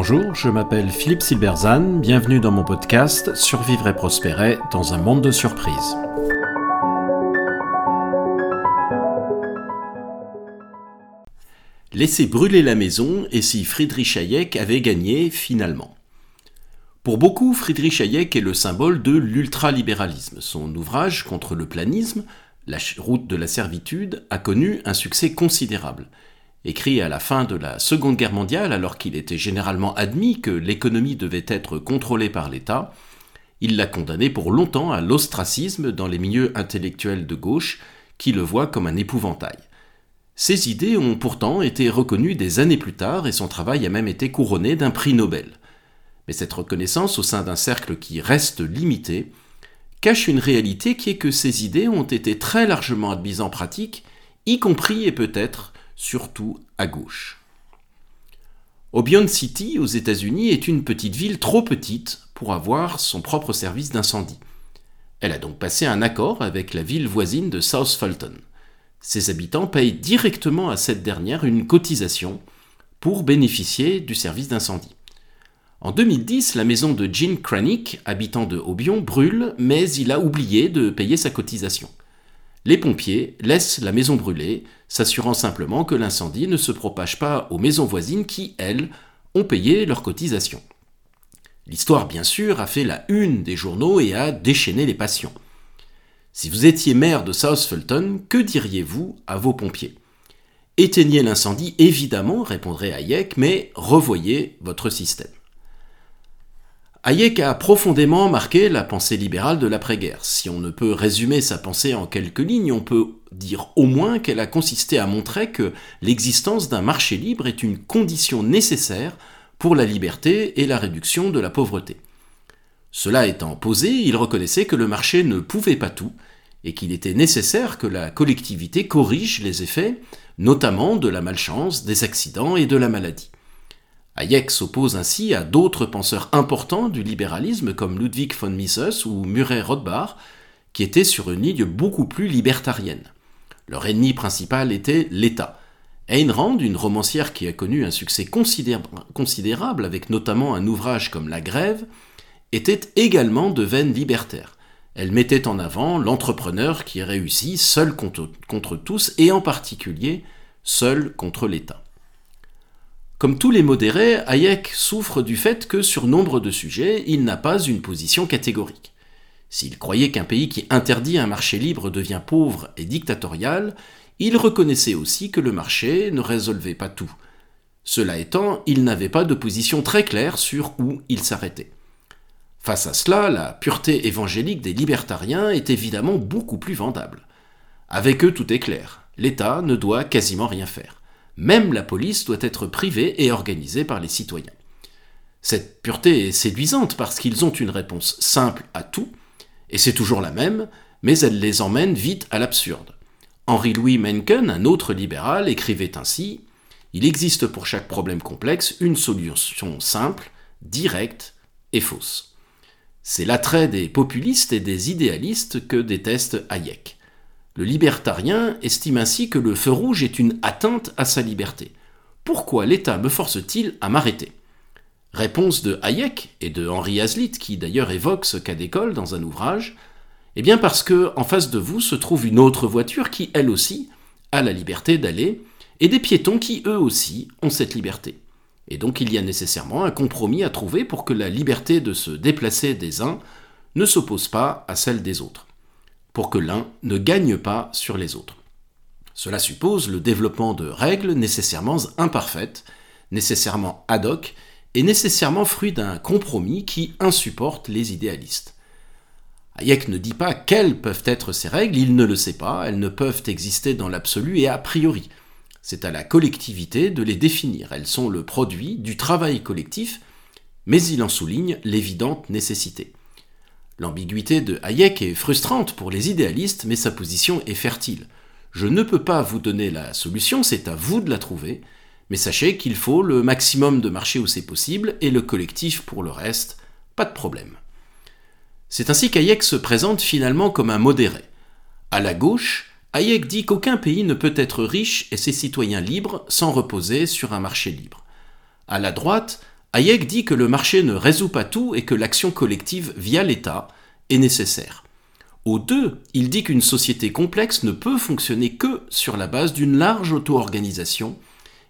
Bonjour, je m'appelle Philippe Silberzan, bienvenue dans mon podcast Survivre et prospérer dans un monde de surprises. Laisser brûler la maison et si Friedrich Hayek avait gagné finalement. Pour beaucoup, Friedrich Hayek est le symbole de l'ultralibéralisme. Son ouvrage contre le planisme, La route de la servitude, a connu un succès considérable. Écrit à la fin de la Seconde Guerre mondiale, alors qu'il était généralement admis que l'économie devait être contrôlée par l'État, il l'a condamné pour longtemps à l'ostracisme dans les milieux intellectuels de gauche qui le voient comme un épouvantail. Ses idées ont pourtant été reconnues des années plus tard et son travail a même été couronné d'un prix Nobel. Mais cette reconnaissance au sein d'un cercle qui reste limité cache une réalité qui est que ces idées ont été très largement admises en pratique, y compris et peut-être surtout à gauche. Obion City, aux États-Unis, est une petite ville trop petite pour avoir son propre service d'incendie. Elle a donc passé un accord avec la ville voisine de South Fulton. Ses habitants payent directement à cette dernière une cotisation pour bénéficier du service d'incendie. En 2010, la maison de Gene Kranick, habitant de Obion, brûle, mais il a oublié de payer sa cotisation. Les pompiers laissent la maison brûler, s'assurant simplement que l'incendie ne se propage pas aux maisons voisines qui, elles, ont payé leur cotisation. L'histoire, bien sûr, a fait la une des journaux et a déchaîné les passions. Si vous étiez maire de South Fulton, que diriez-vous à vos pompiers? Éteignez l'incendie, évidemment, répondrait Hayek, mais revoyez votre système. Hayek a profondément marqué la pensée libérale de l'après-guerre. Si on ne peut résumer sa pensée en quelques lignes, on peut dire au moins qu'elle a consisté à montrer que l'existence d'un marché libre est une condition nécessaire pour la liberté et la réduction de la pauvreté. Cela étant posé, il reconnaissait que le marché ne pouvait pas tout, et qu'il était nécessaire que la collectivité corrige les effets, notamment de la malchance, des accidents et de la maladie. Hayek s'oppose ainsi à d'autres penseurs importants du libéralisme comme Ludwig von Mises ou Murray Rothbard, qui étaient sur une ligne beaucoup plus libertarienne. Leur ennemi principal était l'État. Ayn Rand, une romancière qui a connu un succès considérable avec notamment un ouvrage comme La Grève, était également de veine libertaire. Elle mettait en avant l'entrepreneur qui réussit seul contre, contre tous et en particulier seul contre l'État. Comme tous les modérés, Hayek souffre du fait que sur nombre de sujets, il n'a pas une position catégorique. S'il croyait qu'un pays qui interdit un marché libre devient pauvre et dictatorial, il reconnaissait aussi que le marché ne résolvait pas tout. Cela étant, il n'avait pas de position très claire sur où il s'arrêtait. Face à cela, la pureté évangélique des libertariens est évidemment beaucoup plus vendable. Avec eux, tout est clair. L'État ne doit quasiment rien faire. Même la police doit être privée et organisée par les citoyens. Cette pureté est séduisante parce qu'ils ont une réponse simple à tout, et c'est toujours la même, mais elle les emmène vite à l'absurde. Henri-Louis Mencken, un autre libéral, écrivait ainsi Il existe pour chaque problème complexe une solution simple, directe et fausse. C'est l'attrait des populistes et des idéalistes que déteste Hayek. Le libertarien estime ainsi que le feu rouge est une atteinte à sa liberté. Pourquoi l'État me force-t-il à m'arrêter? Réponse de Hayek et de Henri Hazlitt, qui d'ailleurs évoque ce cas d'école dans un ouvrage. Eh bien parce que en face de vous se trouve une autre voiture qui, elle aussi, a la liberté d'aller, et des piétons qui, eux aussi, ont cette liberté. Et donc il y a nécessairement un compromis à trouver pour que la liberté de se déplacer des uns ne s'oppose pas à celle des autres, pour que l'un ne gagne pas sur les autres. Cela suppose le développement de règles nécessairement imparfaites, nécessairement ad hoc, et nécessairement fruit d'un compromis qui insupporte les idéalistes. Hayek ne dit pas quelles peuvent être ces règles, il ne le sait pas, elles ne peuvent exister dans l'absolu et a priori. C'est à la collectivité de les définir. Elles sont le produit du travail collectif, mais il en souligne l'évidente nécessité. L'ambiguïté de Hayek est frustrante pour les idéalistes, mais sa position est fertile. Je ne peux pas vous donner la solution, c'est à vous de la trouver, mais sachez qu'il faut le maximum de marché où c'est possible, et le collectif pour le reste, pas de problème. C'est ainsi qu'Hayek se présente finalement comme un modéré. À la gauche, Hayek dit qu'aucun pays ne peut être riche et ses citoyens libres sans reposer sur un marché libre. À la droite, Hayek dit que le marché ne résout pas tout et que l'action collective via l'État est nécessaire. Au 2, il dit qu'une société complexe ne peut fonctionner que sur la base d'une large auto-organisation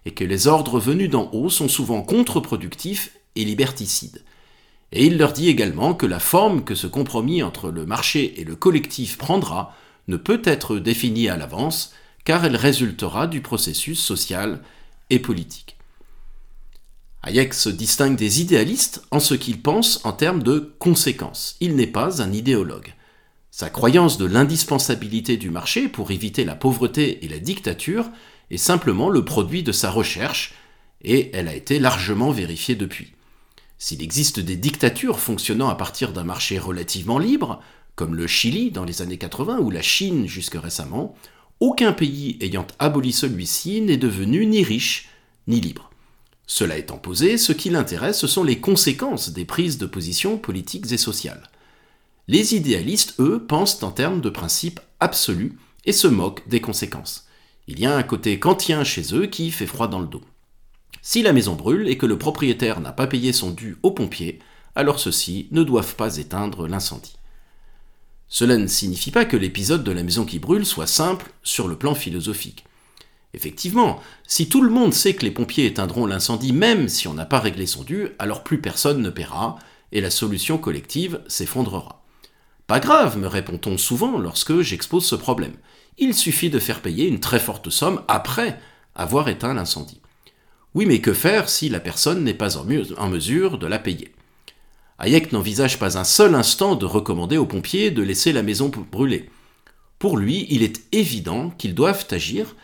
et que les ordres venus d'en haut sont souvent contre-productifs et liberticides. Et il leur dit également que la forme que ce compromis entre le marché et le collectif prendra ne peut être définie à l'avance, car elle résultera du processus social et politique. Hayek se distingue des idéalistes en ce qu'il pense en termes de conséquences. Il n'est pas un idéologue. Sa croyance de l'indispensabilité du marché pour éviter la pauvreté et la dictature est simplement le produit de sa recherche, et elle a été largement vérifiée depuis. S'il existe des dictatures fonctionnant à partir d'un marché relativement libre, comme le Chili dans les années 80 ou la Chine jusque récemment, aucun pays ayant aboli celui-ci n'est devenu ni riche ni libre. Cela étant posé, ce qui l'intéresse, ce sont les conséquences des prises de position politiques et sociales. Les idéalistes, eux, pensent en termes de principes absolus et se moquent des conséquences. Il y a un côté kantien chez eux qui fait froid dans le dos. Si la maison brûle et que le propriétaire n'a pas payé son dû aux pompiers, alors ceux-ci ne doivent pas éteindre l'incendie. Cela ne signifie pas que l'épisode de la maison qui brûle soit simple sur le plan philosophique. Effectivement, si tout le monde sait que les pompiers éteindront l'incendie même si on n'a pas réglé son dû, alors plus personne ne paiera et la solution collective s'effondrera. Pas grave, me répond-on souvent lorsque j'expose ce problème. Il suffit de faire payer une très forte somme après avoir éteint l'incendie. Oui, mais que faire si la personne n'est pas en, mesure de la payer? Hayek n'envisage pas un seul instant de recommander aux pompiers de laisser la maison brûler. Pour lui, il est évident qu'ils doivent agir,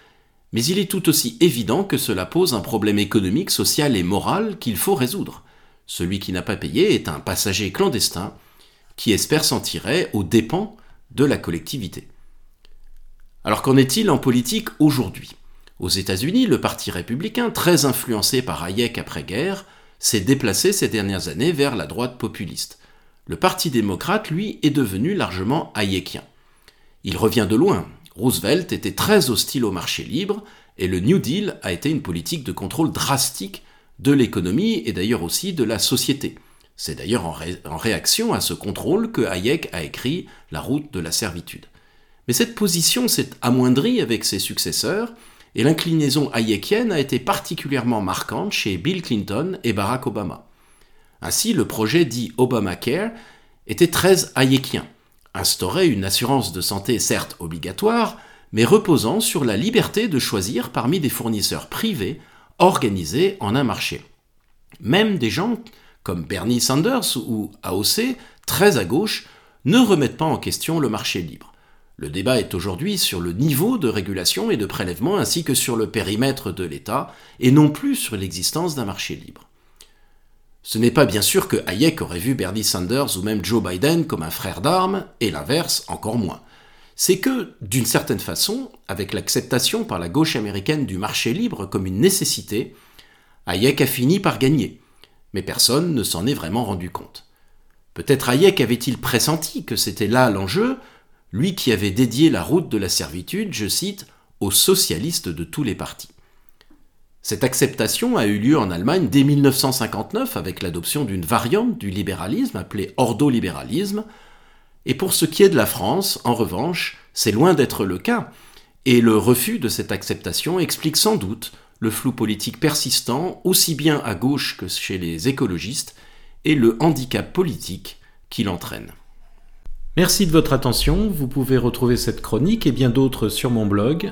mais il est tout aussi évident que cela pose un problème économique, social et moral qu'il faut résoudre. Celui qui n'a pas payé est un passager clandestin qui espère s'en tirer aux dépens de la collectivité. Alors qu'en est-il en politique aujourd'hui? Aux États-Unis, le Parti républicain, très influencé par Hayek après-guerre, s'est déplacé ces dernières années vers la droite populiste. Le Parti démocrate, lui, est devenu largement hayekien. Il revient de loin. Roosevelt était très hostile au marché libre et le New Deal a été une politique de contrôle drastique de l'économie et d'ailleurs aussi de la société. C'est d'ailleurs en, réaction à ce contrôle que Hayek a écrit La route de la servitude. Mais cette position s'est amoindrie avec ses successeurs et l'inclinaison hayekienne a été particulièrement marquante chez Bill Clinton et Barack Obama. Ainsi, le projet dit Obamacare était très hayekien, instaurait une assurance de santé certes obligatoire, mais reposant sur la liberté de choisir parmi des fournisseurs privés organisés en un marché. Même des gens comme Bernie Sanders ou AOC, très à gauche, ne remettent pas en question le marché libre. Le débat est aujourd'hui sur le niveau de régulation et de prélèvement ainsi que sur le périmètre de l'État et non plus sur l'existence d'un marché libre. Ce n'est pas bien sûr que Hayek aurait vu Bernie Sanders ou même Joe Biden comme un frère d'armes, et l'inverse encore moins. C'est que, d'une certaine façon, avec l'acceptation par la gauche américaine du marché libre comme une nécessité, Hayek a fini par gagner, mais personne ne s'en est vraiment rendu compte. Peut-être Hayek avait-il pressenti que c'était là l'enjeu, lui qui avait dédié la route de la servitude, je cite, aux socialistes de tous les partis. Cette acceptation a eu lieu en Allemagne dès 1959 avec l'adoption d'une variante du libéralisme appelée ordolibéralisme, et pour ce qui est de la France, en revanche, c'est loin d'être le cas, et le refus de cette acceptation explique sans doute le flou politique persistant aussi bien à gauche que chez les écologistes, et le handicap politique qui l'entraîne. Merci de votre attention. Vous pouvez retrouver cette chronique et bien d'autres sur mon blog